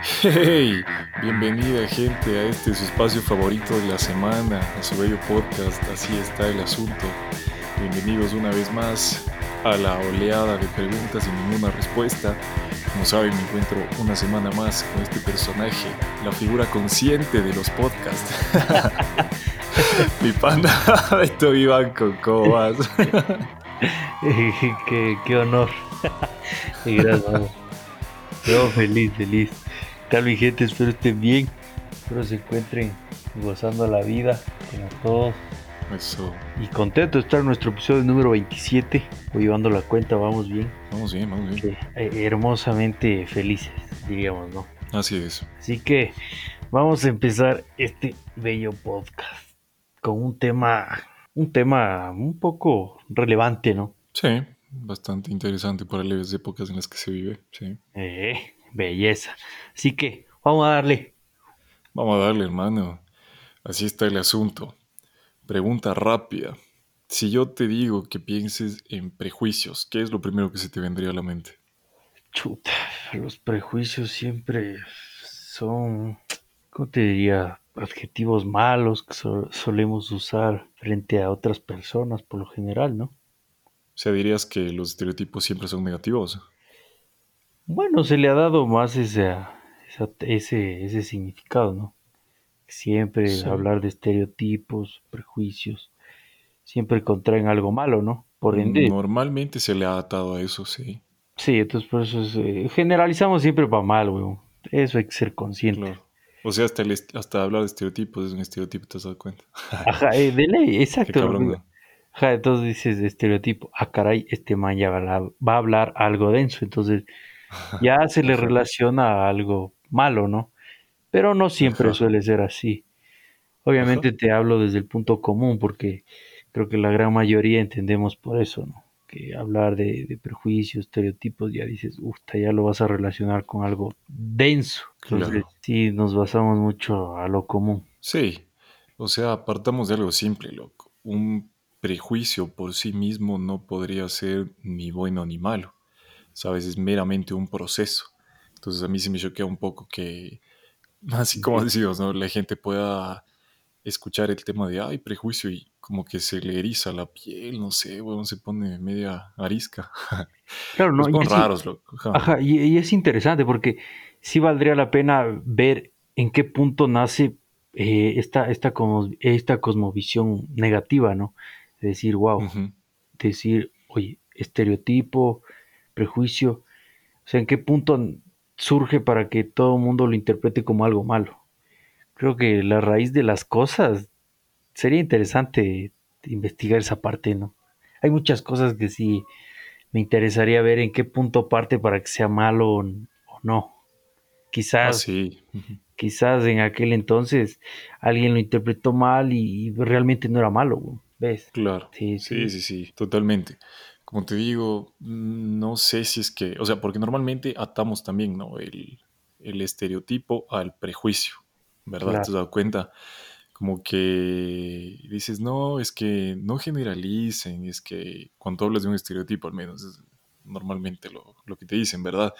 Hey, bienvenida gente a este su espacio favorito de la semana, a su bello podcast, así está el asunto. Bienvenidos una vez más a la oleada de preguntas y ninguna respuesta. Como saben, me encuentro una semana más con este personaje, la figura consciente de los podcasts. Mi panda, estoy Iván con Cobas. qué, qué honor. y gracias. Yo feliz, feliz. ¿Qué tal gente? Espero estén bien. Espero se encuentren gozando la vida como todos. Eso. Y contento de estar en nuestro episodio número 27. Voy llevando la cuenta, vamos bien. Vamos bien, vamos bien. Eh, hermosamente felices, diríamos, ¿no? Así es. Así que vamos a empezar este bello podcast con un tema, un tema un poco relevante, ¿no? Sí, bastante interesante para las épocas en las que se vive, sí. Eh, belleza. Así que vamos a darle. Vamos a darle, hermano. Así está el asunto. Pregunta rápida. Si yo te digo que pienses en prejuicios, ¿qué es lo primero que se te vendría a la mente? Chuta, los prejuicios siempre son, ¿cómo te diría? Adjetivos malos que so- solemos usar frente a otras personas por lo general, ¿no? O sea, dirías que los estereotipos siempre son negativos. Bueno, se le ha dado más ese, esa- ese, ese significado, ¿no? Siempre Sí. hablar de estereotipos, prejuicios, siempre contraen algo malo, ¿no? Por ende, Normalmente se le ha atado a eso, sí. sí, entonces por eso es, eh, generalizamos siempre para mal, weón. Eso hay que ser consciente. Claro. O sea, hasta, el hasta hablar de estereotipos es un estereotipo, ¿te has dado cuenta? Ajá, eh, de ley, exacto. cabrón, ¿no? Ajá, entonces dices de estereotipo, ah, caray, este man ya va a hablar, va a hablar algo denso, entonces ya se le relaciona a algo malo, ¿no? Pero no siempre suele ser así. Obviamente te hablo desde el punto común, porque creo que la gran mayoría entendemos por eso, ¿no? Que hablar de, de prejuicios, estereotipos, ya dices, uff, ya lo vas a relacionar con algo denso. Entonces, Claro. sí, nos basamos mucho a lo común. Sí, o sea, partamos de algo simple, loco. Un prejuicio por sí mismo no podría ser ni bueno ni malo, ¿sabes? Es meramente un proceso. Entonces a mí se me choquea un poco que, así como decimos, ¿no? La gente pueda escuchar el tema de, ay, prejuicio y como que se le eriza la piel, no sé, bueno, se pone media arisca. Claro, no, sí- raros, loco. Ajá. Y, y es interesante porque sí valdría la pena ver en qué punto nace eh, esta, esta, cosmo- esta cosmovisión negativa, ¿no? De decir, wow, decir, oye, estereotipo, prejuicio, o sea, en qué punto surge para que todo el mundo lo interprete como algo malo. Creo que la raíz de las cosas sería interesante investigar esa parte, ¿no? Hay muchas cosas que sí me interesaría ver en qué punto parte para que sea malo o, no. Ah, Quizás, sí. Quizás en aquel entonces alguien lo interpretó mal y, realmente no era malo, ¿ves? Claro. Sí, Sí, sí, sí, totalmente. Como te digo, mm, no sé si es que, o sea, porque normalmente atamos también, ¿no? El, el estereotipo al prejuicio, ¿verdad? Claro. ¿Te has dado cuenta? Como que dices, no, es que no generalicen, es que cuando hablas de un estereotipo, al menos, es normalmente lo, lo que te dicen, ¿verdad?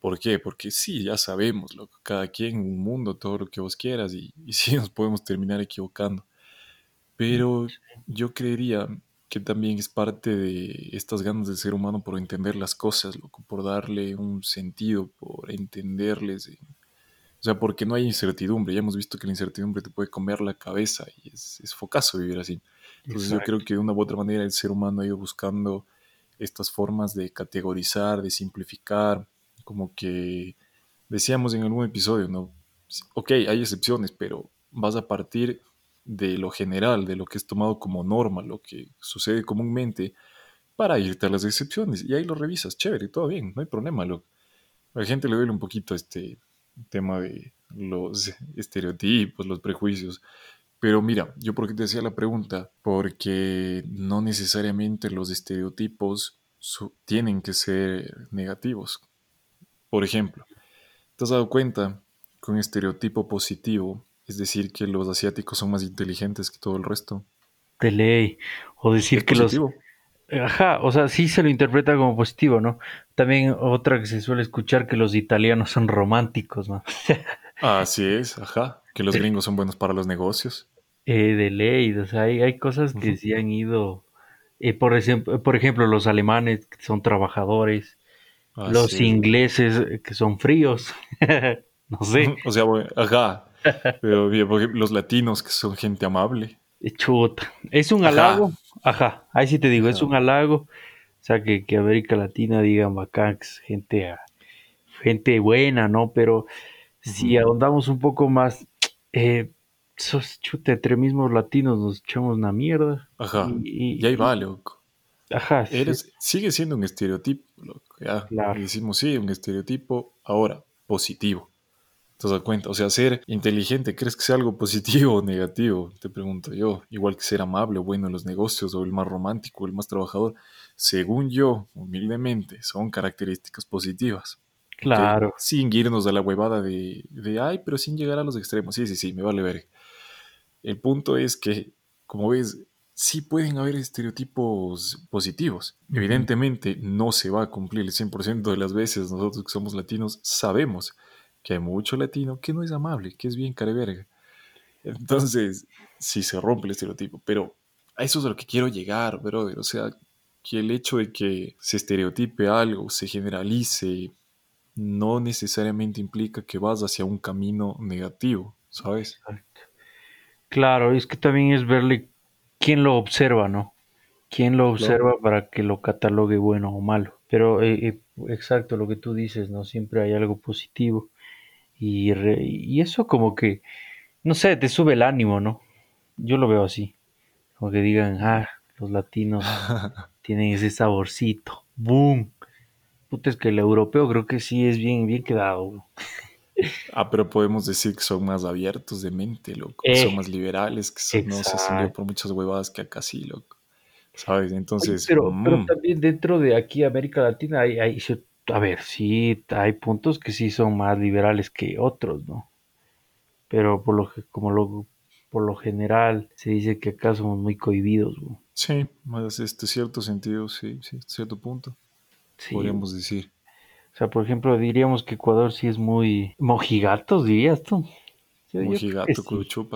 ¿Por qué? Porque sí, ya sabemos, loco, cada quien, un mundo, todo lo que vos quieras, y, y sí nos podemos terminar equivocando. Pero yo creería que también es parte de estas ganas del ser humano por entender las cosas, loco, por darle un sentido, por entenderles. eh. O sea, porque no hay incertidumbre. Ya hemos visto que la incertidumbre te puede comer la cabeza y es, es focazo vivir así. Entonces yo creo que de una u otra manera el ser humano ha ido buscando estas formas de categorizar, de simplificar, como que decíamos en algún episodio, ¿no? Ok, hay excepciones, pero vas a partir de lo general, de lo que es tomado como norma, lo que sucede comúnmente, para irte a las excepciones. Y ahí lo revisas, chévere, todo bien, no hay problema. A la gente le duele un poquito este tema de los estereotipos, los prejuicios. Pero mira, yo por qué te decía la pregunta, porque no necesariamente los estereotipos tienen que ser negativos. Por ejemplo, ¿te has dado cuenta que un estereotipo positivo, es decir, que los asiáticos son más inteligentes que todo el resto? De ley. O decir Es que los. Ajá, o sea, sí se lo interpreta como positivo, ¿no? También otra que se suele escuchar que los italianos son románticos, ¿no? Así es, ajá, que los gringos son buenos para los negocios. Eh, de ley, o sea, hay, hay cosas que Ujú. sí han ido, eh, por ejemplo, por ejemplo, los alemanes que son trabajadores, los es. ingleses eh, que son fríos, no sé, O sea, bueno, ajá, pero bien, por ejemplo, los latinos que son gente amable. eh, chuta. ¿Es un halago? Ajá, Ajá, ahí sí te digo, es un halago, o sea, que, que América Latina digan bacán, gente, gente buena, ¿no? Pero si ahondamos un poco más, eh, sos chuta, entre mismos latinos nos echamos una mierda. Ajá. Y Y, ahí va, loco. ajá, sí, sigue siendo un estereotipo, loco, ya. claro, decimos, sí, un estereotipo ahora, positivo. ¿Te das cuenta? O sea, ser inteligente, ¿crees que sea algo positivo o negativo? Te pregunto yo. Igual que ser amable o bueno en los negocios o el más romántico el más trabajador. Según yo, humildemente, son características positivas. Claro, Sin irnos a la huevada de, de, ay, pero sin llegar a los extremos. Sí, sí, sí, me vale ver. El punto es que, como ves, sí pueden haber estereotipos positivos. Evidentemente no se va a cumplir el 100% de las veces. Nosotros que somos latinos sabemos que hay mucho latino que no es amable, que es bien careverga. Entonces, sí se rompe el estereotipo. Pero a eso es a lo que quiero llegar, brother. O sea, que el hecho de que se estereotipe algo, se generalice, no necesariamente implica que vas hacia un camino negativo, ¿sabes? exacto. Claro, es que también es verle quién lo observa, ¿no? Quién lo Claro. observa para que lo catalogue bueno o malo. Pero eh, eh, exacto lo que tú dices, ¿no? Siempre hay algo positivo. Y, re- y eso como que, no sé, te sube el ánimo, ¿no? Yo lo veo así. Como que digan, ah, los latinos tienen ese saborcito. ¡Boom! Puta, es que el europeo creo que sí es bien, bien quedado. Ah, pero podemos decir que son más abiertos de mente, loco, que son Eh, más liberales, que son- no se hacen por muchas huevadas que acá sí, loco. ¿Sabes? Entonces, pero, pero mm, también dentro de aquí América Latina hay, a ver, sí, hay puntos que sí son más liberales que otros, ¿no? Pero por lo, ge- como lo, por lo general se dice que acá somos muy cohibidos, ¿no? sí, más este cierto sentido, sí, sí, cierto punto, Sí, podríamos decir. o sea, por ejemplo, diríamos que Ecuador sí es muy mojigatos, dirías tú. Yo, yo que Mojigato,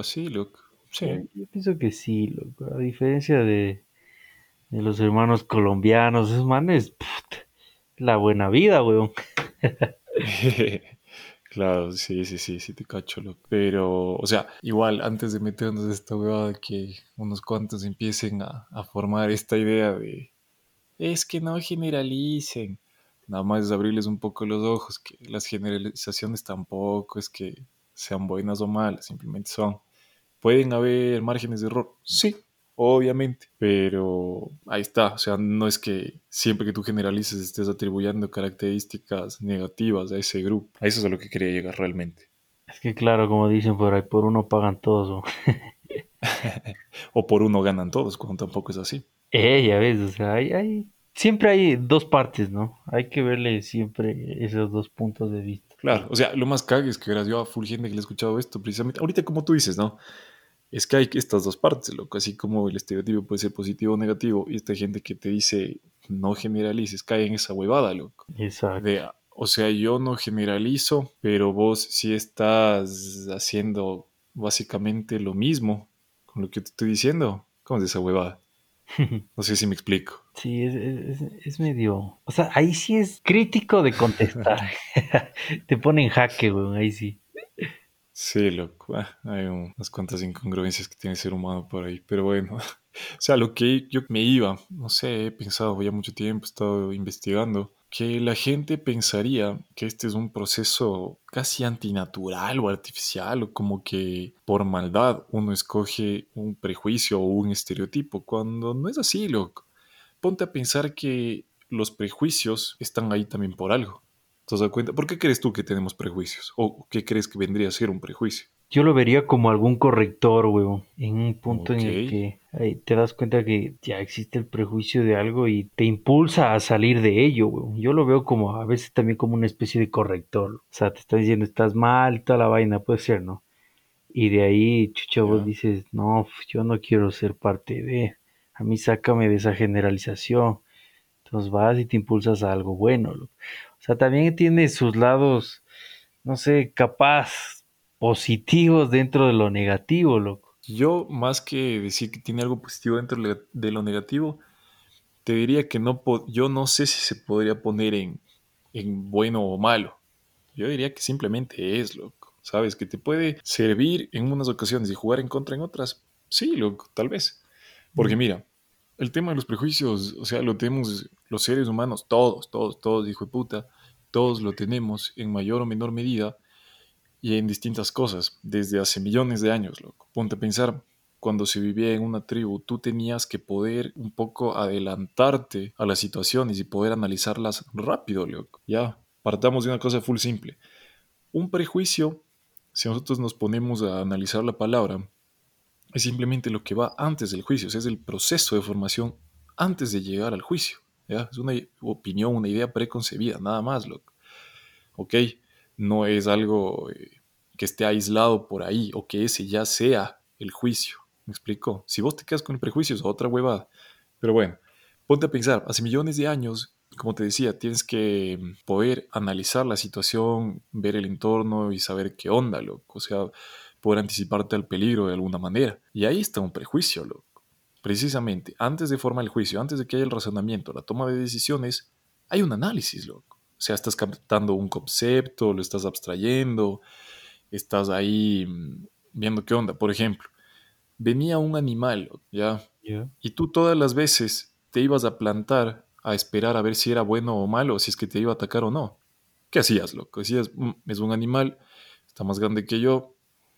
sí. loco. Sí. yo pienso que sí, loco. A diferencia de, de los hermanos colombianos, esos manes, put, la buena vida, weón. Claro, sí, sí, sí, sí te cacho, loco. Pero, o sea, igual, antes de meternos en esta huevada, que unos cuantos empiecen a, a formar esta idea de Es que no generalicen. Nada más es abrirles un poco los ojos, que las generalizaciones tampoco es que sean buenas o malas, simplemente son. ¿Pueden haber márgenes de error? Sí, obviamente, pero ahí está. O sea, no es que siempre que tú generalices estés atribuyendo características negativas a ese grupo. A eso es a lo que quería llegar realmente. Es que claro, como dicen por ahí, por uno pagan todos, ¿no? O por uno ganan todos, cuando tampoco es así. Eh, ya ves, o sea, hay, hay- siempre hay dos partes, ¿no? Hay que verle siempre esos dos puntos de vista. Claro, o sea, lo más cague es que yo a full gente que le he escuchado esto, precisamente, ahorita como tú dices, ¿no? Es que hay estas dos partes, loco, así como el estereotipo puede ser positivo o negativo, y esta gente que te dice no generalices, cae en esa huevada, loco. Exacto. De, o sea, yo no generalizo, pero vos sí estás haciendo básicamente lo mismo con lo que te estoy diciendo. ¿Cómo es esa huevada? No sé si me explico. Sí, es, es, es- es medio... O sea, ahí sí es crítico de contestar. Te pone en jaque, weón, ahí sí. Sí, loco. ah, hay un- unas cuantas incongruencias que tiene el ser humano por ahí. Pero bueno, o sea, lo que yo me iba, no sé, he pensado ya mucho tiempo, he estado investigando, que la gente pensaría que este es un proceso casi antinatural o artificial, o como que por maldad uno escoge un prejuicio o un estereotipo, cuando no es así, loco. Ponte a pensar que los prejuicios están ahí también por algo. ¿Te dado cuenta? ¿Por qué crees tú que tenemos prejuicios? ¿O qué crees que vendría a ser un prejuicio? Yo lo vería como algún corrector, weón, en un punto en el que te das cuenta que ya existe el prejuicio de algo y te impulsa a salir de ello, weón. Yo lo veo como a veces también como una especie de corrector. O sea, te está diciendo estás mal, toda la vaina, puede ser, ¿no? Y de ahí, chucha, vos dices, no, yo no quiero ser parte de... A mí sácame de esa generalización. Entonces vas y te impulsas a algo bueno. O sea, también tiene sus lados, no sé, capaz positivos dentro de lo negativo, loco. Yo, más que decir que tiene algo positivo dentro de lo negativo, te diría que no yo no sé si se podría poner en, en bueno o malo. Yo diría que simplemente es, loco. ¿Sabes? Que te puede servir en unas ocasiones y jugar en contra en otras. Sí, loco, tal vez. Porque mira, el tema de los prejuicios, o sea, lo tenemos los seres humanos, todos, todos, todos, hijo de puta, todos lo tenemos en mayor o menor medida y en distintas cosas, desde hace millones de años, loco. Ponte a pensar, cuando se vivía en una tribu, tú tenías que poder un poco adelantarte a las situaciones y poder analizarlas rápido, loco. Ya, partamos de una cosa full simple. Un prejuicio, si nosotros nos ponemos a analizar la palabra, es simplemente lo que va antes del juicio, es el proceso de formación antes de llegar al juicio. Es una opinión, una idea preconcebida, nada más, loco. ¿ok? No es algo eh, que esté aislado por ahí o que ese ya sea el juicio. ¿Me explico? Si vos te quedas con el prejuicio es otra huevada. Pero bueno, ponte a pensar, hace millones de años, como te decía, tienes que mm, poder analizar la situación, ver el entorno y saber qué onda, loco. O sea, poder anticiparte al peligro de alguna manera. Y ahí está un prejuicio, loco. Precisamente, antes de formar el juicio, antes de que haya el razonamiento, la toma de decisiones, hay un análisis, loco. O sea, estás captando un concepto, lo estás abstrayendo, estás ahí mm, viendo qué onda. Por ejemplo, venía un animal, ¿ya? Y tú todas las veces te ibas a plantar a esperar a ver si era bueno o malo, si es que te iba a atacar o no. ¿Qué hacías, loco? Decías, "Mm, es un animal, está más grande que yo,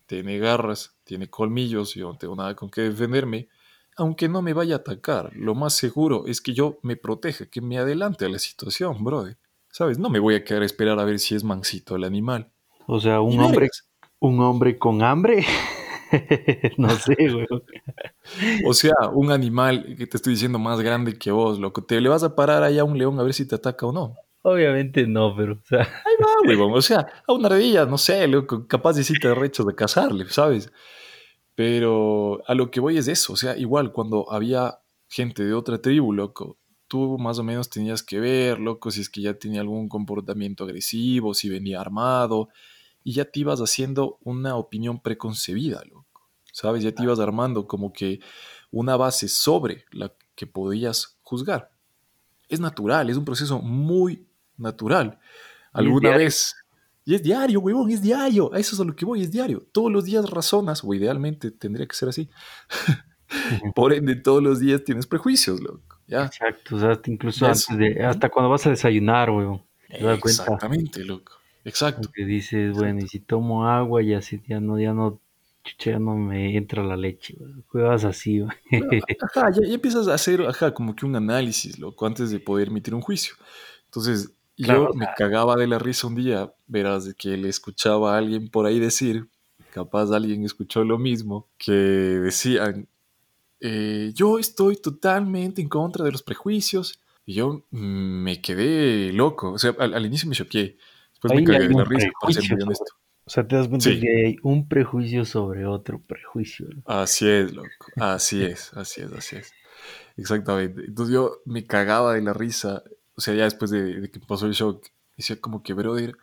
tiene garras, tiene colmillos, yo no tengo nada con qué defenderme. Aunque no me vaya a atacar, lo más seguro es que yo me proteja, que me adelante a la situación, brother. ¿Sabes? No me voy a quedar a esperar a ver si es mansito el animal. O sea, un hombre, un hombre con hambre. no sé, güey. O sea, un animal que te estoy diciendo más grande que vos, loco. ¿Te le vas a parar allá a un león a ver si te ataca o no? Obviamente no, pero, o sea, Ahí va, huevón. O sea, a una ardilla, no sé, loco, capaz de sí te rechos de cazarle, ¿sabes? Pero a lo que voy es eso. O sea, igual cuando había gente de otra tribu, loco, tú más o menos tenías que ver, loco, si es que ya tenía algún comportamiento agresivo, si venía armado, y ya te ibas haciendo una opinión preconcebida, loco. ¿Sabes? Ya te ibas armando como que una base sobre la que podías juzgar. Es natural, es un proceso muy natural. Alguna vez, y es diario, huevón, es diario. A eso es a lo que voy, es diario. Todos los días razonas, o idealmente tendría que ser así. Por ende, todos los días tienes prejuicios, loco. ¿Ya? Exacto, o sea, incluso antes es- de, hasta cuando vas a desayunar, cuenta Exactamente, loco. Exacto. que dices, bueno, y si tomo agua ya sí, ya no, ya no, chucha, ya no me entra la leche. Juegas así, weón. No, ajá, ya, ya empiezas a hacer, ajá, como que un análisis, loco, antes de poder emitir un juicio. Entonces, yo me cagaba de la risa un día, verás, de que le escuchaba a alguien por ahí decir, capaz alguien escuchó lo mismo, que decían, eh, yo estoy totalmente en contra de los prejuicios. Y yo me quedé loco, o sea, al, al inicio me choqué, después me cagué de la risa, ser muy honesto. O sea, te das cuenta Sí. que hay un prejuicio sobre otro prejuicio. ¿no? Así es, loco. Así es, así es, así es. Exactamente. Entonces yo me cagaba de la risa. O sea, ya después de, de que pasó el shock, decía como que, brother,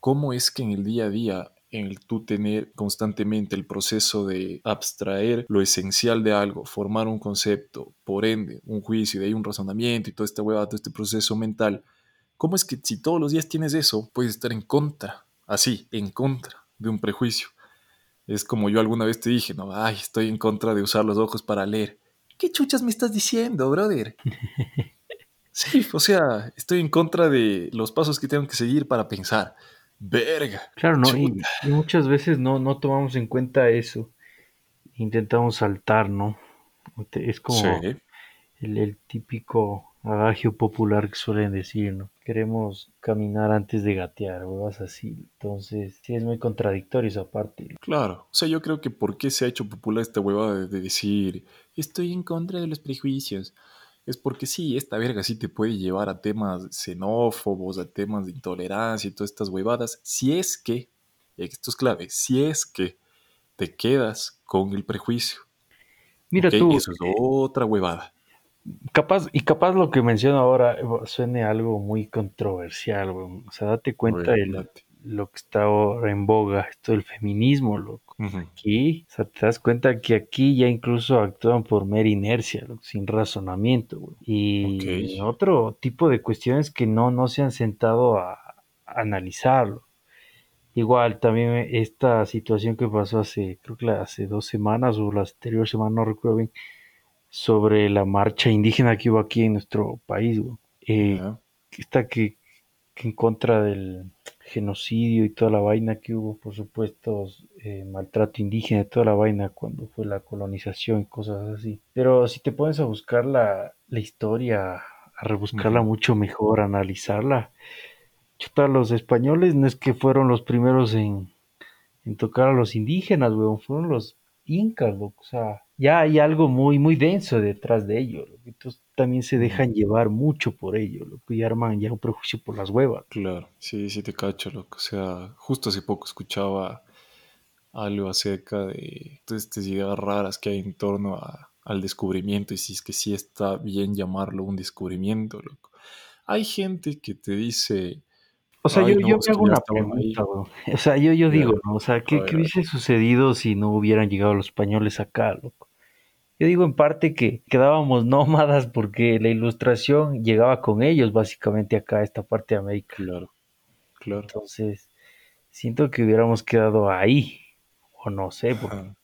¿cómo es que en el día a día, en el tú tener constantemente el proceso de abstraer lo esencial de algo, formar un concepto, por ende, un juicio, de ahí un razonamiento y toda esta hueva, todo este proceso mental, ¿cómo es que si todos los días tienes eso, puedes estar en contra, así, en contra de un prejuicio? Es como yo alguna vez te dije, no, ay, estoy en contra de usar los ojos para leer. ¿Qué chuchas me estás diciendo, brother? Sí, o sea, estoy en contra de los pasos que tengo que seguir para pensar. Verga. Claro, ¿no? Y, muchas veces no, no tomamos en cuenta eso. Intentamos saltar, ¿no? Es como Sí, el, el típico adagio popular que suelen decir, ¿no? Queremos caminar antes de gatear, o vas así. Entonces, sí es muy contradictorio esa parte. claro. O sea, yo creo que por qué se ha hecho popular esta huevada de decir estoy en contra de los prejuicios. Es porque sí, esta verga sí te puede llevar a temas xenófobos, a temas de intolerancia y todas estas huevadas. Si es que, y esto es clave, si es que te quedas con el prejuicio. Mira Ok, tú, eso es otra huevada. capaz, y capaz lo que menciono ahora eh, suene algo muy controversial, weón. O sea, date cuenta date. Lo que está ahora en boga, esto del feminismo, loco. Ujú. Aquí, o sea, te das cuenta que aquí ya incluso actúan por mera inercia, loco, sin razonamiento. Y otro tipo de cuestiones que no, no se han sentado a, a analizarlo. Igual también esta situación que pasó hace, creo que hace dos semanas o la anterior semana, no recuerdo bien, sobre la marcha indígena que hubo aquí en nuestro país, güey. Eh, que en contra del genocidio y toda la vaina que hubo, por supuesto, eh, maltrato indígena y toda la vaina cuando fue la colonización y cosas así. Pero si te pones a buscar la, la historia, a rebuscarla mucho mejor, a analizarla, chuta, los españoles no es que fueron los primeros en, en tocar a los indígenas, weón, fueron los incas, loco, o sea, ya hay algo muy, muy denso detrás de ello, loco, entonces también se dejan llevar mucho por ello, loco, y arman ya un prejuicio por las huevas. Claro, sí, sí te cacho, loco. O sea, justo hace poco escuchaba algo acerca de todas estas ideas raras que hay en torno a- al descubrimiento y si es que sí está bien llamarlo un descubrimiento, loco. Hay gente que te dice, O sea, yo, yo me hago una pregunta. O sea, yo, yo digo, ¿no? O sea, ¿qué, ver, qué hubiese sucedido si no hubieran llegado los españoles acá, loco? Yo digo en parte que quedábamos nómadas porque la ilustración llegaba con ellos básicamente acá a esta parte de América. Claro, claro. Entonces, siento que hubiéramos quedado ahí, o no sé, porque Ajá.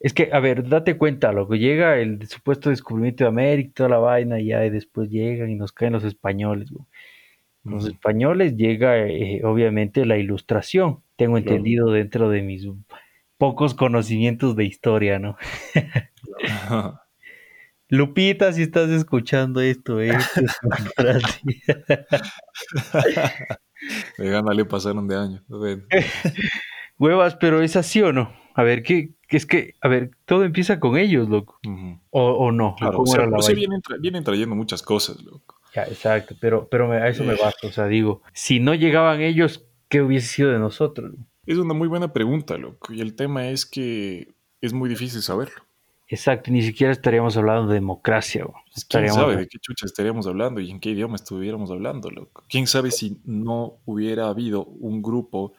es que, a ver, date cuenta, lo que llega el supuesto descubrimiento de América, toda la vaina, y ya y después llegan y nos caen los españoles, güey. Los españoles llega, eh, obviamente, la ilustración, tengo Claro, entendido dentro de mis pocos conocimientos de historia, ¿no? Lupita, si estás escuchando esto, esto es para ti. De gana le pasaron de año. Huevas, pero es así o no? A ver, ¿qué, qué es que, a ver, todo empieza con ellos, loco. O, o no, Claro, o sea, vienen, tra- vienen trayendo muchas cosas, loco. Ya, exacto, pero, pero me- a eso me Eh, basta. O sea, digo, si no llegaban ellos, ¿qué hubiese sido de nosotros? Es una muy buena pregunta, loco. Y el tema es que es muy difícil saberlo. Exacto, ni siquiera estaríamos hablando de democracia. Pues, ¿Quién Estaríamos sabe de qué chucha estaríamos hablando y en qué idioma estuviéramos hablando, loco? ¿Quién sabe si no hubiera habido un grupo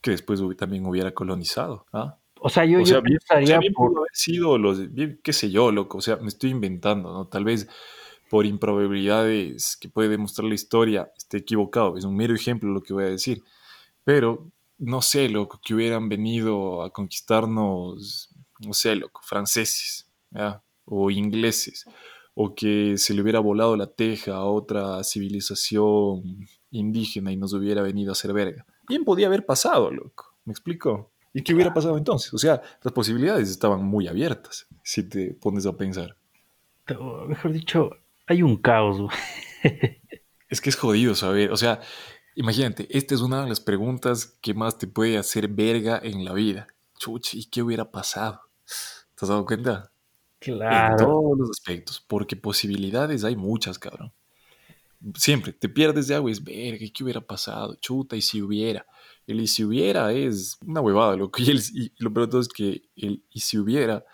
que después también hubiera colonizado? ¿ah? O sea, yo, O yo sea, bien, o sea, bien por... pudo haber sido los, bien, qué sé yo, loco. O sea, me estoy inventando, ¿no? Tal vez por improbabilidades que puede demostrar la historia esté equivocado. Es un mero ejemplo lo que voy a decir. Pero no sé, loco, que hubieran venido a conquistarnos, no sé, loco, franceses, ¿ya? O ingleses, o que se le hubiera volado la teja a otra civilización indígena y nos hubiera venido a hacer verga. Bien podía haber pasado, loco. ¿Me explico? ¿Y qué hubiera pasado entonces? O sea, las posibilidades estaban muy abiertas, si te pones a pensar. Mejor dicho, hay un caos. Es que es jodido saber, o sea, imagínate, esta es una de las preguntas que más te puede hacer verga en la vida. Chuchi, ¿y qué hubiera pasado? ¿Te has dado cuenta? En Claro, todos los aspectos, porque posibilidades hay muchas, cabrón. Siempre te pierdes de agua y es verga, ¿y qué hubiera pasado? Chuta, y si hubiera. El y si hubiera es una huevada, loco. Y, el, y lo peor de todo es que el y si hubiera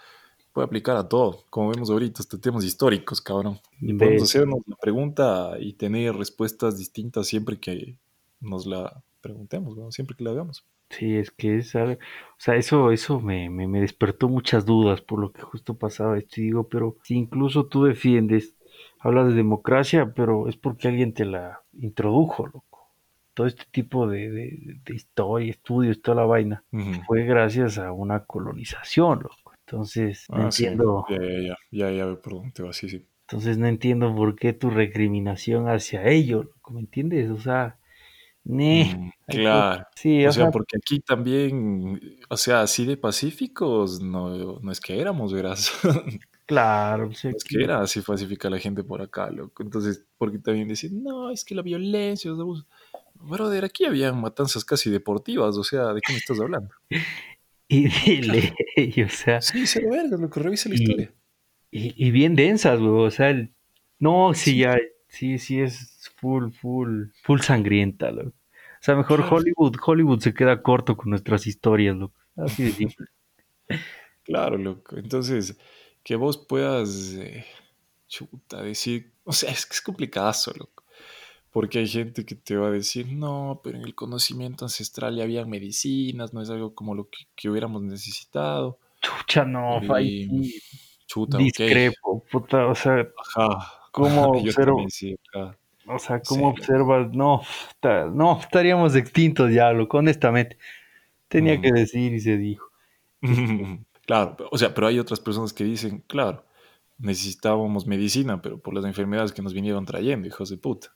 puede aplicar a todo, como vemos ahorita, hasta temas históricos, cabrón. Y podemos hacernos la pregunta y tener respuestas distintas siempre que nos la preguntemos, ¿no? siempre que la hagamos. sí, es que es algo- o sea, eso, eso me, me, me despertó muchas dudas por lo que justo pasaba esto y digo, pero si incluso tú defiendes, hablas de democracia, pero es porque alguien te la introdujo, loco. Todo este tipo de, de, de historia, estudios, toda la vaina, fue gracias a una colonización, loco. Entonces, no Ah, sí, entiendo, ya, ya, ya, ya, ya dónde te vas, sí, sí. entonces no entiendo por qué tu recriminación hacia ello, loco, ¿me entiendes? O sea, Mm, que- claro. sí, O o sea, sea, porque aquí también, o sea, así de pacíficos, no, no es que éramos, verás. claro, No es que- que era así pacífica la gente por acá, loco. Entonces, porque también decir, no, es que la violencia, los abusos. Brother, aquí había matanzas casi deportivas, o sea, ¿de qué me estás hablando? y dile, y, o sea, Sí, cero vergas, loco, revisa la y, historia. y, y bien densas, güey, o sea, el- no, sí, Sí, ya, sí, sí es full, full, full sangrienta, loco. O sea, mejor claro, Hollywood, Hollywood se queda corto con nuestras historias, loco. Así de simple. claro, loco. Entonces, que vos puedas, eh, chuta, decir, o sea, es que es complicado, loco. Porque hay gente que te va a decir, no, pero en el conocimiento ancestral ya había medicinas, no es algo como lo que, que hubiéramos necesitado. Chucha, no, Y, chuta, discrepo, puta, o sea, Ajá. ¿cómo también sí, ajá. O sea, ¿cómo observas? No, no, estaríamos extintos ya, loco, honestamente. Tenía Mm. que decir y se dijo. Claro, o sea, pero hay otras personas que dicen, claro, necesitábamos medicina, pero por las enfermedades que nos vinieron trayendo, hijos de puta.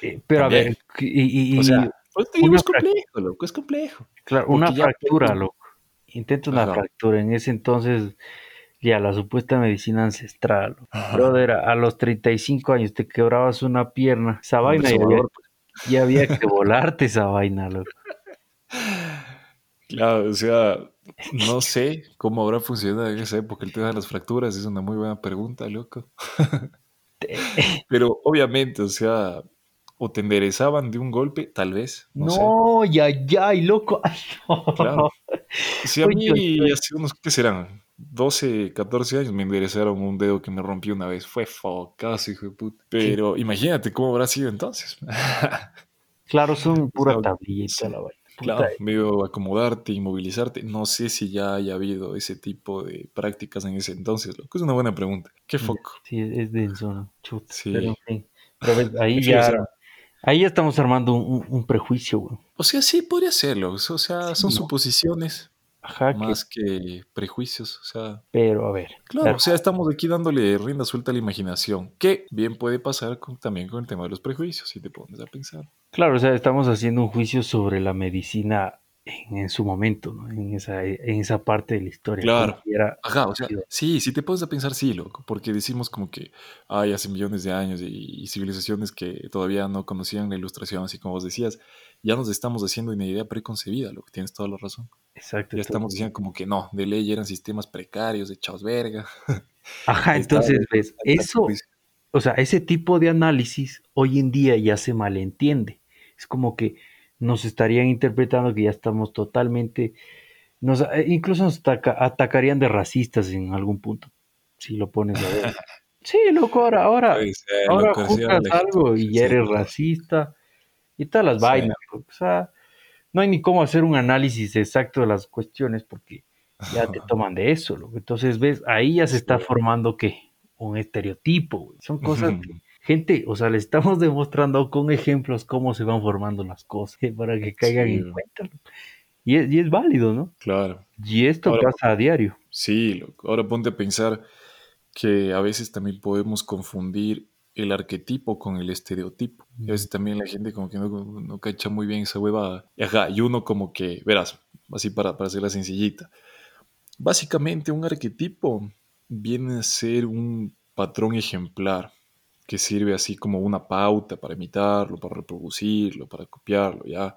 Eh, pero a ver, y, y- O sea, y- pues es complejo, loco, es complejo. claro, una fractura, loco. Intenta una fractura. En ese entonces, ya la supuesta medicina ancestral. Ajá. Brother, a los 35 años te quebrabas una pierna. Esa vaina ya había, ya había que volarte esa vaina, loco. Claro, o sea, no sé cómo habrá funcionado en esa época el tema de las fracturas, es una muy buena pregunta, loco. Pero obviamente, o sea, o te enderezaban de un golpe, tal vez, no, sé. Ya, ya, y loco. Ay, no. Claro. Si a mí hace unos, ¿qué serán? 12, 14 años me enderezaron un dedo que me rompí una vez. Fue focazo, hijo de puta. Pero imagínate cómo habrá sido entonces. Claro, son pura toda la vaina. Claro, medio acomodarte, inmovilizarte. No sé si ya haya habido ese tipo de prácticas en ese entonces, loco. Es una buena pregunta. ¿Qué foco? Sí, es denso, ¿no? Chuta. Sí. Pero en fin. Pero ves, ahí ya, ahí ya estamos armando un, un- un prejuicio, güey. o sea, sí podría serlo. O sea, son ¿no? suposiciones Ajá, más que prejuicios. O sea, pero a ver. Claro, o sea, estamos aquí dándole rienda suelta a la imaginación, que bien puede pasar con- también con el tema de los prejuicios, si te pones a pensar. Claro, o sea, estamos haciendo un juicio sobre la medicina en, en su momento, ¿no? En esa, en esa parte de la historia. Claro. era- Ajá, o sea, sí, si te pones a pensar, sí, loco, porque decimos como que hay hace millones de años y, y civilizaciones que todavía no conocían la ilustración, así como vos decías, ya nos estamos haciendo una idea preconcebida, lo que tienes toda la razón. Exacto. Ya estamos diciendo como que no, de ley eran sistemas precarios, echados verga. Ajá, entonces, ves, eso, prejuicio. o sea, ese tipo de análisis hoy en día ya se malentiende. Es como que nos estarían interpretando que ya estamos totalmente, nos, eh, incluso nos ataca- atacarían de racistas en algún punto, si lo pones a ver. Sí, loco, ahora, ahora, ahora gente- algo y ya eres racista y todas las vainas. loco. O sea, no hay ni cómo hacer un análisis exacto de las cuestiones porque ya te toman de eso. loco. Entonces, ves, ahí ya se está formando que un estereotipo. güey. Son cosas que, gente, o sea, le estamos demostrando con ejemplos cómo se van formando las cosas eh, para que caigan Sí. en cuenta. Y es, y es válido, ¿no? Claro. Y esto Ahora- pasa a diario. Sí, loco. Ahora ponte a pensar que a veces también podemos confundir el arquetipo con el estereotipo. Y a veces también la gente como que no, no cacha muy bien esa huevada. Y Ajá, y uno como que, verás, así para, para hacerla sencillita. Básicamente un arquetipo viene a ser un patrón ejemplar que sirve así como una pauta para imitarlo, para reproducirlo, para copiarlo, ya.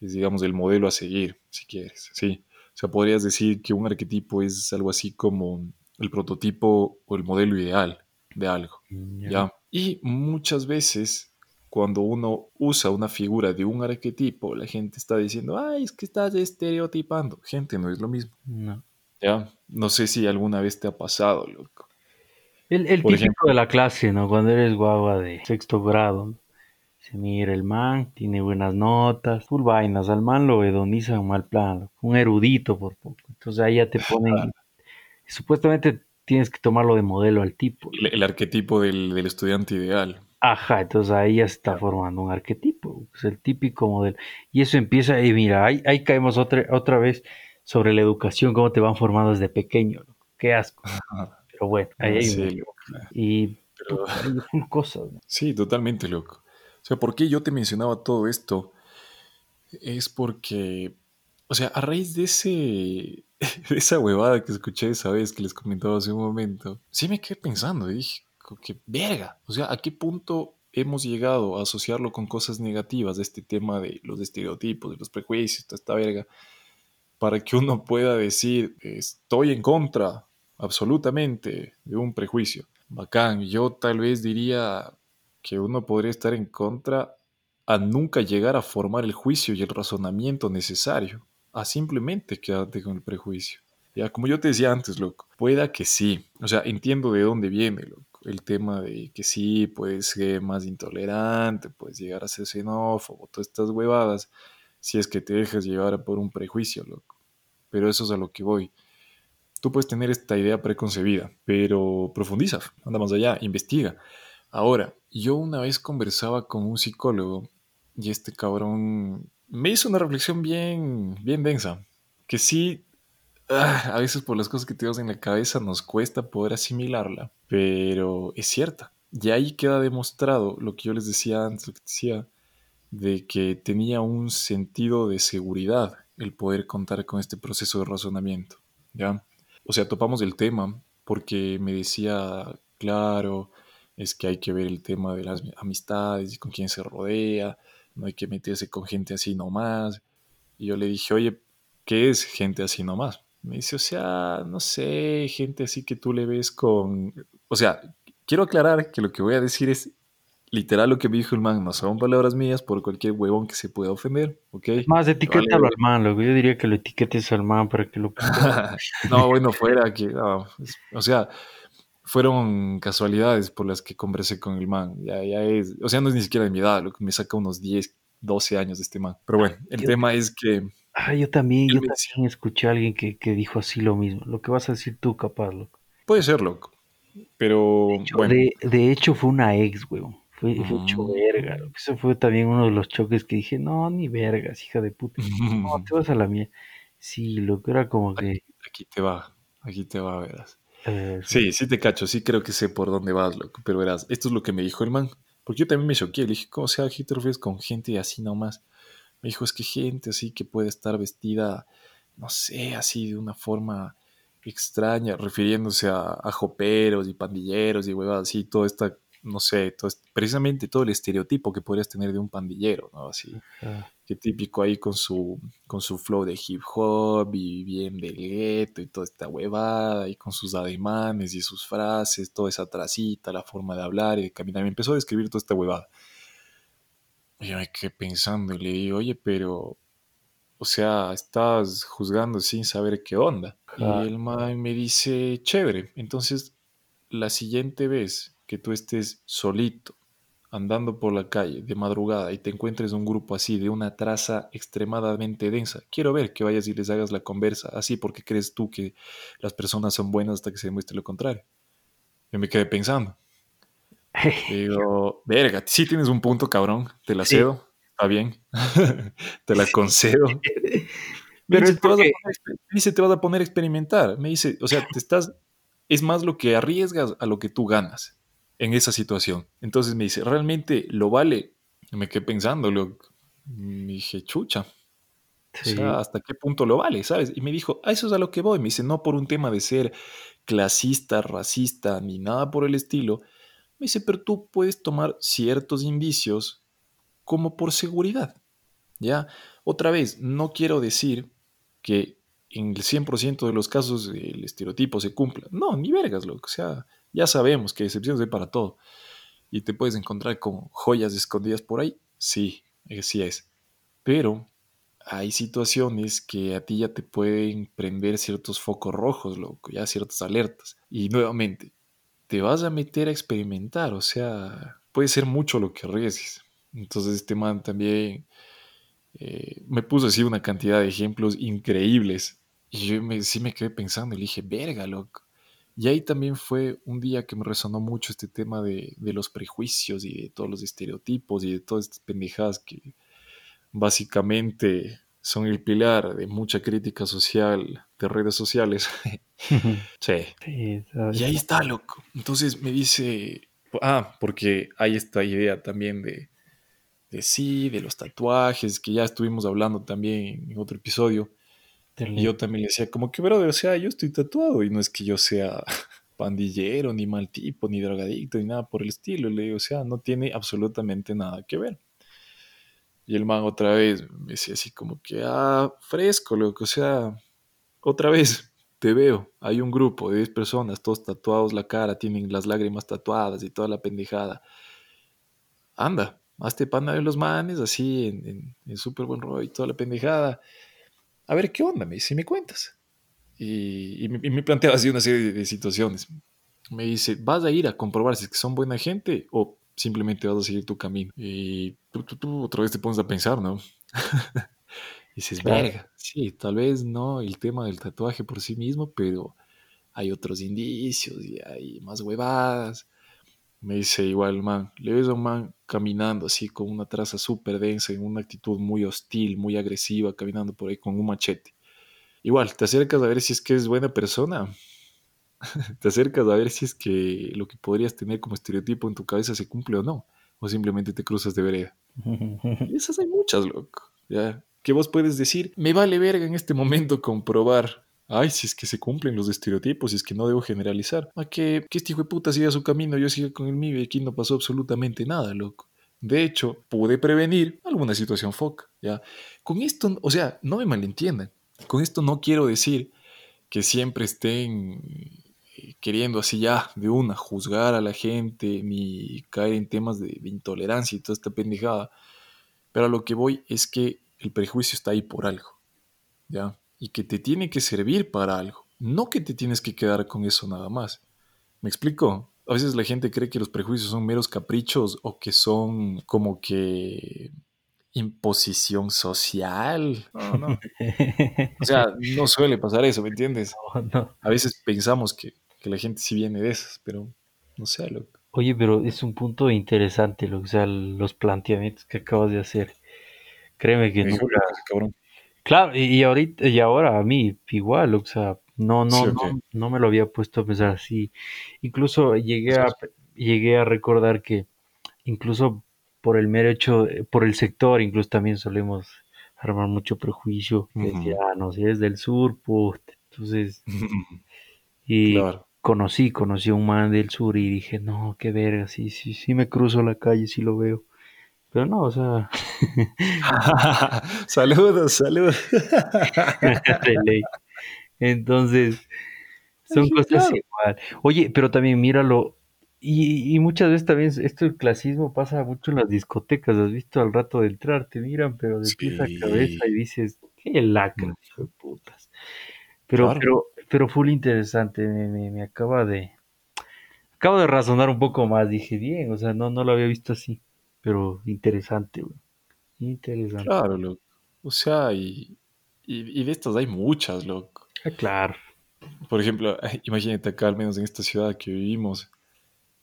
Es digamos el modelo a seguir, si quieres, sí. O sea, podrías decir que un arquetipo es algo así como el prototipo o el modelo ideal de algo. ¿ya? Y muchas veces cuando uno usa una figura de un arquetipo, la gente está diciendo, ay, es que estás estereotipando. Gente, no es lo mismo. No. ¿ya? No sé si alguna vez te ha pasado, loco. El, el típico ejemplo. de la clase, ¿no? Cuando eres guagua de sexto grado. ¿no? Se mira el man, tiene buenas notas, full vainas, al man lo hedonizan mal plan, loco, un erudito por poco. Entonces ahí ya te ponen, supuestamente tienes que tomarlo de modelo al tipo. El, el arquetipo del, del estudiante ideal. Ajá, entonces ahí ya se está formando un arquetipo, es el típico modelo. Y eso empieza, y mira, ahí, ahí caemos otra, otra vez sobre la educación, cómo te van formando desde pequeño, qué asco. Pero bueno, ahí hay Sí. Y Pero- full cosas. ¿no? Sí, totalmente loco. O sea, ¿por qué yo te mencionaba todo esto? Es porque, o sea, a raíz de ese, esa huevada que escuché esa vez que les comentaba hace un momento, sí me quedé pensando y dije, que verga, o sea, ¿a qué punto hemos llegado a asociarlo con cosas negativas de este tema de los estereotipos, de los prejuicios, toda esta verga, para que uno pueda decir, estoy en contra absolutamente de un prejuicio? Bacán, yo tal vez diría que uno podría estar en contra a nunca llegar a formar el juicio y el razonamiento necesario, a simplemente quedarte con el prejuicio. Ya, como yo te decía antes, loco, pueda que sí. O sea, entiendo de dónde viene, loco. El tema de que sí, puedes ser más intolerante, puedes llegar a ser xenófobo, todas estas huevadas, si es que te dejas llevar por un prejuicio, loco. Pero eso es a lo que voy. Tú puedes tener esta idea preconcebida, pero profundiza, anda más allá, investiga. Ahora, yo una vez conversaba con un psicólogo y este cabrón me hizo una reflexión bien, bien densa, que sí ah, a veces por las cosas que tenemos en la cabeza nos cuesta poder asimilarla, pero es cierta. Y ahí queda demostrado lo que yo les decía antes, lo que decía, de que tenía un sentido de seguridad el poder contar con este proceso de razonamiento, ¿ya? O sea, topamos el tema porque me decía, claro, es que hay que ver el tema de las amistades y con quién se rodea, no hay que meterse con gente así nomás. Y yo le dije, oye, ¿qué es gente así nomás? Me dice, o sea, no sé, gente así que tú le ves con... O sea, quiero aclarar que lo que voy a decir es literal lo que me dijo el man, no son palabras mías por cualquier huevón que se pueda ofender, ¿ok? Más etiquétalo al man, loco. Yo diría que lo etiquetes al man para que lo... no, bueno, fuera que... o sea, fueron casualidades por las que conversé con el man. Ya, ya es, o sea, no es ni siquiera de mi edad, lo que me saca unos 10, 12 años de este man. Pero bueno, el tema es que Ah, yo también, yo también escuché a alguien que, que, dijo así lo mismo. Lo que vas a decir tú, capaz, loco. Puede ser, loco. Pero, de hecho, bueno. De, de hecho fue una ex, weón. Fue, fue hecho Mm. verga. loco. Eso fue también uno de los choques que dije, no, ni vergas, hija de puta. No, te vas a la mía. Sí, lo que era como que... Aquí, aquí te va, aquí te va, verás. Eh, Sí, sí te cacho, sí creo que sé por dónde vas, loco. Pero verás, esto es lo que me dijo el man. Porque yo también me choqué. Le dije, ¿cómo sea, ¿qué te refieres con gente así nomás? Me dijo, es que gente así que puede estar vestida, no sé, así de una forma extraña, refiriéndose a, a joperos y pandilleros y huevadas así, todo esta, no sé, todo precisamente todo el estereotipo que podrías tener de un pandillero, ¿no? Así, que típico ahí con su, con su flow de hip hop y bien del gueto y toda esta huevada y con sus ademanes y sus frases, toda esa tracita, la forma de hablar y de caminar. Me empezó a describir toda esta huevada. Y yo me quedé pensando y le digo, oye, pero, o sea, estás juzgando sin saber qué onda. Y el man me dice, chévere, entonces la siguiente vez que tú estés solito, andando por la calle de madrugada y te encuentres un grupo así de una traza extremadamente densa, quiero ver que vayas y les hagas la conversa así porque crees tú que las personas son buenas hasta que se demuestre lo contrario. Yo me quedé pensando. Digo, verga, sí tienes un punto, cabrón, te la Sí. cedo, está bien, te la concedo. Me Pero dice, te vas a poner, me dice, te vas a poner a experimentar. Me dice, o sea, te estás, es más lo que arriesgas a lo que tú ganas en esa situación. Entonces me dice, ¿realmente lo vale? Y me quedé pensando, lo, me dije, chucha, o sea, ¿hasta qué punto lo vale? ¿Sabes? Y me dijo, a eso es a lo que voy. Me dice, no por un tema de ser clasista, racista, ni nada por el estilo. Me dice, pero tú puedes tomar ciertos indicios como por seguridad. ¿Ya? Otra vez, no quiero decir que en el 100% de los casos el estereotipo se cumpla. No, ni vergas, loco. O sea, ya sabemos que excepciones hay para todo. Y te puedes encontrar con joyas escondidas por ahí. Sí, así es. Pero hay situaciones que a ti ya te pueden prender ciertos focos rojos, loco, ya ciertas alertas. Y nuevamente, te vas a meter a experimentar, o sea, puede ser mucho lo que arriesgues. Entonces este man también eh, me puso así una cantidad de ejemplos increíbles. Y yo me, sí me quedé pensando y dije, verga, loco. Y ahí también fue un día que me resonó mucho este tema de, de los prejuicios y de todos los estereotipos y de todas estas pendejadas que básicamente son el pilar de mucha crítica social de redes sociales. sí. Y ahí está, loco. Entonces me dice, ah, porque hay esta idea también de, de sí, de los tatuajes, que ya estuvimos hablando también en otro episodio. Y yo también le decía, como que, brother, o sea, yo estoy tatuado y no es que yo sea pandillero, ni mal tipo, ni drogadicto, ni nada por el estilo. Le digo, o sea, no tiene absolutamente nada que ver. Y el man otra vez me decía así como que, ah, fresco, loco, o sea, otra vez te veo, hay un grupo de 10 personas, todos tatuados la cara, tienen las lágrimas tatuadas y toda la pendejada. Anda, hazte pana de los manes, así, en, en, en súper buen rollo y toda la pendejada. A ver qué onda, me dice, me cuentas. y, me, y, planteaba así una serie de, situaciones. Me dice, ¿vas a ir a comprobar si es que son buena gente o simplemente vas a seguir tu camino? Y tú, tú, tú otra vez te pones a pensar, ¿no? y dices, verga, sí, tal vez no el tema del tatuaje por sí mismo, pero hay otros indicios y hay más huevadas. Me dice igual, man, le ves a un man caminando así con una traza súper densa, en una actitud muy hostil, muy agresiva, caminando por ahí con un machete. Igual, te acercas a ver si es que es buena persona. te acercas a ver si es que lo que podrías tener como estereotipo en tu cabeza se cumple o no. O simplemente te cruzas de vereda. Y esas hay muchas, loco. ¿ya? ¿Qué vos puedes decir? Me vale verga en este momento comprobar ay, si es que se cumplen los estereotipos, si es que no debo generalizar. A que, que este hijo de puta siga su camino, yo siga con el mío y aquí no pasó absolutamente nada, loco. De hecho, pude prevenir alguna situación foca, ¿ya? Con esto, o sea, no me malentiendan. Con esto no quiero decir que siempre estén eh, queriendo así ya de una juzgar a la gente ni caer en temas de, de intolerancia y toda esta pendejada. Pero a lo que voy es que el prejuicio está ahí por algo, ¿ya? Y que te tiene que servir para algo, no que te tienes que quedar con eso nada más. ¿Me explico? A veces la gente cree que los prejuicios son meros caprichos o que son como que imposición social. No, no. O sea, no suele pasar eso, ¿me entiendes? A veces pensamos que, la gente sí viene de esas, pero no sé, loco. Oye, pero es un punto interesante, lo, o sea, los planteamientos que acabas de hacer. Créeme que nunca, Claro, y, ahorita, y ahora a mí igual, o sea, no, no, no, no me lo había puesto a pensar así. Incluso llegué a, llegué a recordar que incluso por el mero hecho, por el sector, incluso también solemos armar mucho prejuicio. decía, ah, no, si eres del sur, pues, entonces, y conocí, conocí a un man del sur y dije, no, qué verga, sí, sí, sí me cruzo la calle, sí lo veo. Pero no, o sea. saludos, saludos. Entonces, son cosas igual. Oye, pero también míralo. Y, y, muchas veces también esto el clasismo pasa mucho en las discotecas. Has visto al rato de entrar, te miran, pero de pies a cabeza y dices, qué lacra, hijo de putas. Pero, pero, pero full interesante, me, me, acaba de. Acabo de razonar un poco más, dije, bien, o sea, no, no lo había visto así. Pero interesante, güey. Interesante. Claro, loco. O sea, y, y, de estas hay muchas, loco. Ah, claro. Por ejemplo, imagínate acá, al menos en esta ciudad que vivimos,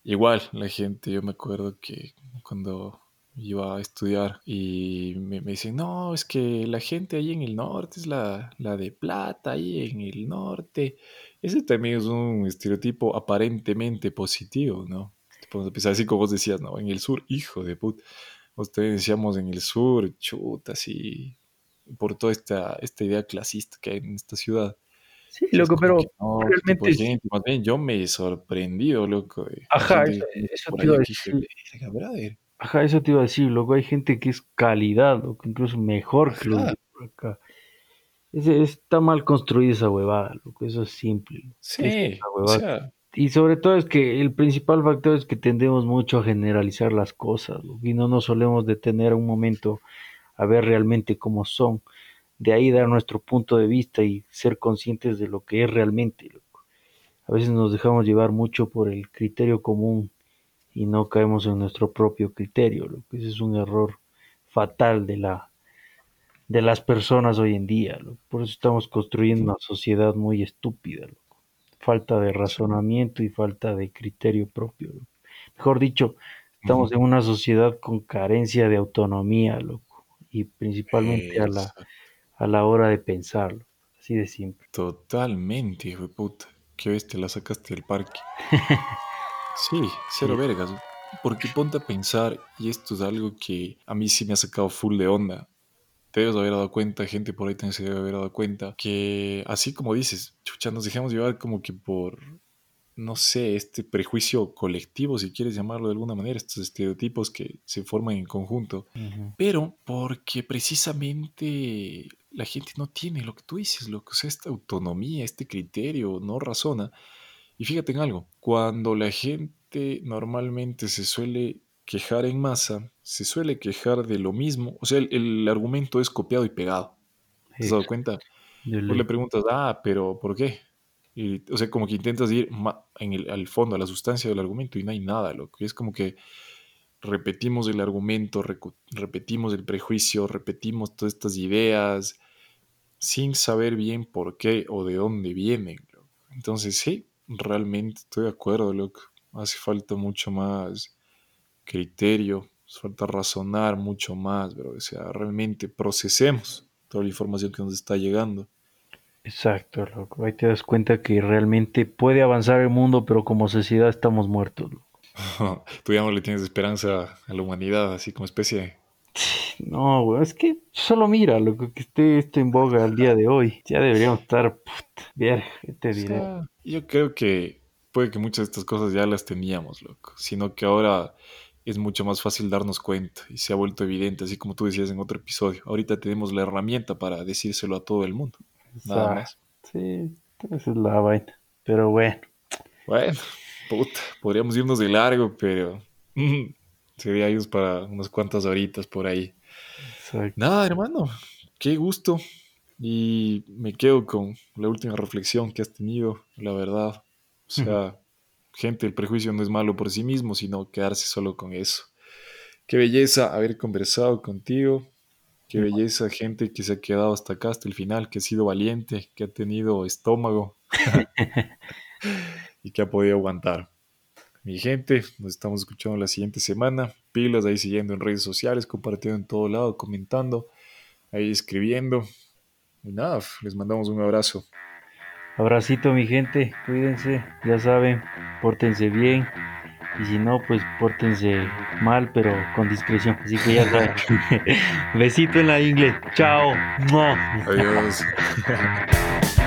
igual la gente, yo me acuerdo que cuando iba a estudiar y me, dicen, no, es que la gente ahí en el norte es la, la de plata, ahí en el norte. Ese también es un estereotipo aparentemente positivo, ¿no? Podemos empezar así como vos decías, ¿no? En el sur, hijo de puta. Ustedes decíamos en el sur, chuta, así, por toda esta, esta idea clasista que hay en esta ciudad. Sí, loco, pero realmente... más bien yo me he sorprendido, loco. Ajá, eso, te iba a decir. Ajá, eso te iba a decir, loco, hay gente que es calidad, loco, incluso mejor que los de acá. está mal construida esa huevada, loco, eso es simple. Sí, o sea, y sobre todo es que el principal factor es que tendemos mucho a generalizar las cosas y no nos solemos detener un momento a ver realmente cómo son. De ahí dar nuestro punto de vista y ser conscientes de lo que es realmente. A veces nos dejamos llevar mucho por el criterio común y no caemos en nuestro propio criterio. Lo que ese es un error fatal de la de las personas hoy en día. Por eso estamos construyendo una sociedad muy estúpida falta de razonamiento y falta de criterio propio. Mejor dicho, estamos en una sociedad con carencia de autonomía, loco, y principalmente a la, a la hora de pensarlo, así de simple. Totalmente, hijo de puta. Qué te la sacaste del parque. sí, cero vergas. Porque ponte a pensar, y esto es algo que a mí sí me ha sacado full de onda te debes haber dado cuenta, gente por ahí también se debe haber dado cuenta, que así como dices, chucha, nos dejamos llevar como que por, no sé, este prejuicio colectivo, si quieres llamarlo de alguna manera, estos estereotipos que se forman en conjunto, pero porque precisamente la gente no tiene lo que tú dices, lo que sea, esta autonomía, este criterio, no razona. Y fíjate en algo, cuando la gente normalmente se suele quejar en masa, se suele quejar de lo mismo. O sea, el, argumento es copiado y pegado. ¿Te has dado cuenta? Pues le preguntas, ah, pero ¿por qué? Y, o sea, como que intentas ir en el, al fondo, a la sustancia del argumento y no hay nada, loco. Y es como que repetimos el argumento, repetimos el prejuicio, repetimos todas estas ideas sin saber bien por qué o de dónde vienen. Entonces sí, realmente estoy de acuerdo, loco. Hace falta mucho más criterio, falta razonar mucho más, pero o sea, realmente procesemos toda la información que nos está llegando. Exacto, loco. Ahí te das cuenta que realmente puede avanzar el mundo, pero como sociedad estamos muertos. Loco. Tú ya no le tienes esperanza a la humanidad, así como especie. No, güey, es que solo mira lo que esté esto en boga al día de hoy. Ya deberíamos estar, bien, te diré. yo creo que puede que muchas de estas cosas ya las teníamos, loco, sino que ahora es mucho más fácil darnos cuenta y se ha vuelto evidente, así como tú decías en otro episodio. Ahorita tenemos la herramienta para decírselo a todo el mundo. Nada más. Sí, esa es la vaina. Pero bueno. Bueno, puta, podríamos irnos de largo, pero sería ellos para unas cuantas horitas por ahí. Nada, hermano, qué gusto. Y me quedo con la última reflexión que has tenido, la verdad. O sea, gente, el prejuicio no es malo por sí mismo, sino quedarse solo con eso. Qué belleza haber conversado contigo. Qué belleza, gente que se ha quedado hasta acá, hasta el final, que ha sido valiente, que ha tenido estómago y que ha podido aguantar. Mi gente, nos estamos escuchando la siguiente semana. Pilas ahí siguiendo en redes sociales, compartiendo en todo lado, comentando, ahí escribiendo. Y nada, les mandamos un abrazo. Abracito mi gente, cuídense, ya saben, pórtense bien y si no, pues pórtense mal, pero con discreción. Así que ya saben. Besito en la ingle. Chao. Adiós.